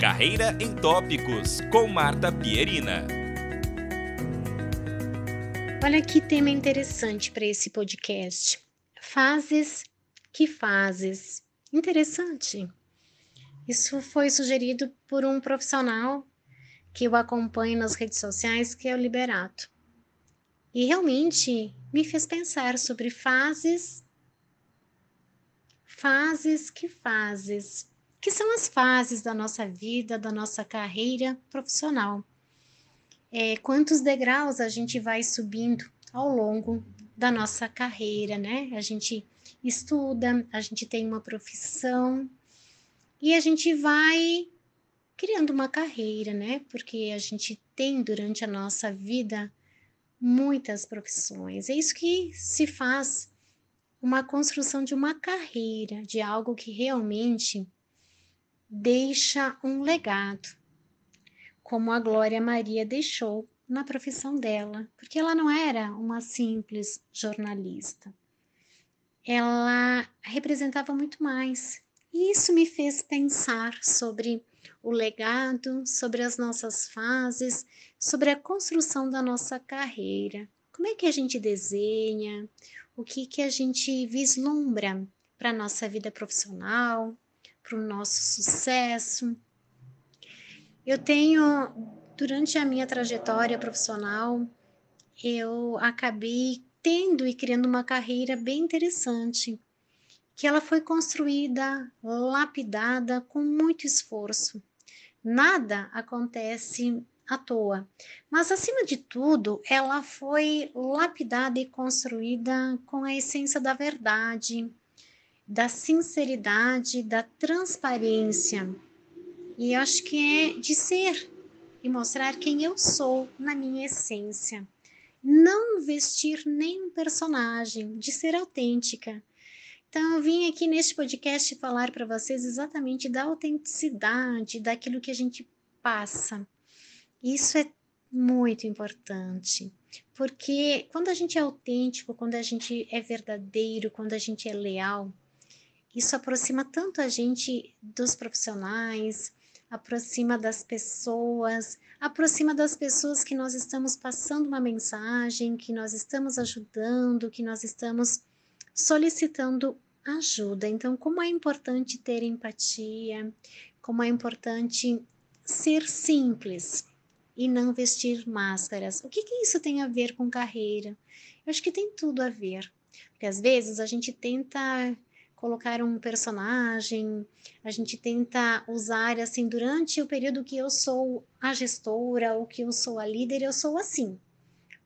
Carreira em Tópicos, com Marta Pierina. Olha que tema interessante para esse podcast. Fases que fases. Interessante. Isso foi sugerido por um profissional que eu acompanho nas redes sociais, que é o Liberato. E realmente me fez pensar sobre fases. Fases que fases que são as fases da nossa vida, da nossa carreira profissional. É, quantos degraus a gente vai subindo ao longo da nossa carreira, né? A gente estuda, a gente tem uma profissão e a gente vai criando uma carreira, né? Porque a gente tem durante a nossa vida muitas profissões. É isso que se faz uma construção de uma carreira, de algo que realmente deixa um legado, como a Glória Maria deixou na profissão dela, porque ela não era uma simples jornalista. Ela representava muito mais. E isso me fez pensar sobre o legado, sobre as nossas fases, sobre a construção da nossa carreira. Como é que a gente desenha? O que que a gente vislumbra para a nossa vida profissional, para o nosso sucesso. Eu tenho, durante a minha trajetória profissional, eu acabei tendo e criando uma carreira bem interessante, que ela foi construída, lapidada com muito esforço. Nada acontece à toa, mas acima de tudo, ela foi lapidada e construída com a essência da verdade, da sinceridade, da transparência. E acho que é de ser e mostrar quem eu sou na minha essência. Não vestir nenhum personagem, de ser autêntica. Então, eu vim aqui neste podcast falar para vocês exatamente da autenticidade, daquilo que a gente passa. Isso é muito importante, porque quando a gente é autêntico, quando a gente é verdadeiro, quando a gente é leal, isso aproxima tanto a gente dos profissionais, aproxima das pessoas, aproxima das pessoas que nós estamos passando uma mensagem, que nós estamos ajudando, que nós estamos solicitando ajuda. Então, como é importante ter empatia, como é importante ser simples e não vestir máscaras. O que, que isso tem a ver com carreira? Eu acho que tem tudo a ver. Porque às vezes a gente tenta colocar um personagem, a gente tenta usar assim durante o período que eu sou a gestora ou que eu sou a líder, eu sou assim.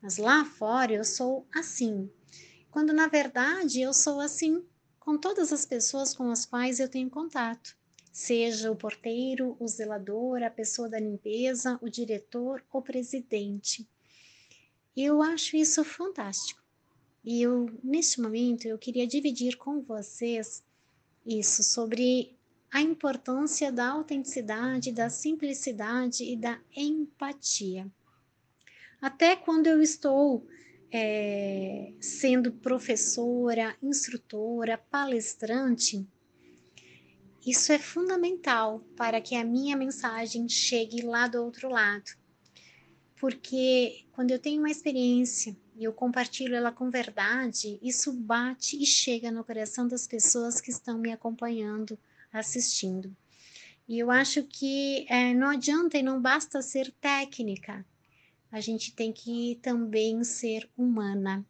Mas lá fora eu sou assim. Quando na verdade eu sou assim com todas as pessoas com as quais eu tenho contato, seja o porteiro, o zelador, a pessoa da limpeza, o diretor, o presidente. Eu acho isso fantástico. E eu, neste momento, eu queria dividir com vocês isso sobre a importância da autenticidade, da simplicidade e da empatia. Até quando eu estou é, sendo professora, instrutora, palestrante, isso é fundamental para que a minha mensagem chegue lá do outro lado. Porque quando eu tenho uma experiência e eu compartilho ela com verdade, isso bate e chega no coração das pessoas que estão me acompanhando, assistindo. E eu acho que é, não adianta e não basta ser técnica, a gente tem que também ser humana.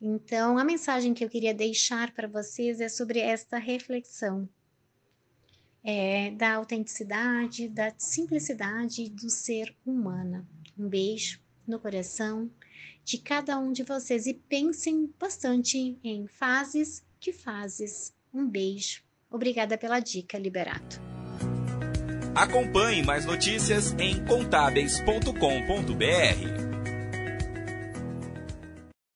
Então, a mensagem que eu queria deixar para vocês é sobre esta reflexão. É, da autenticidade, da simplicidade do ser humana. Um beijo no coração de cada um de vocês e pensem bastante em fases que fases. Um beijo. Obrigada pela dica, Liberato. Acompanhe mais notícias em contábeis.com.br.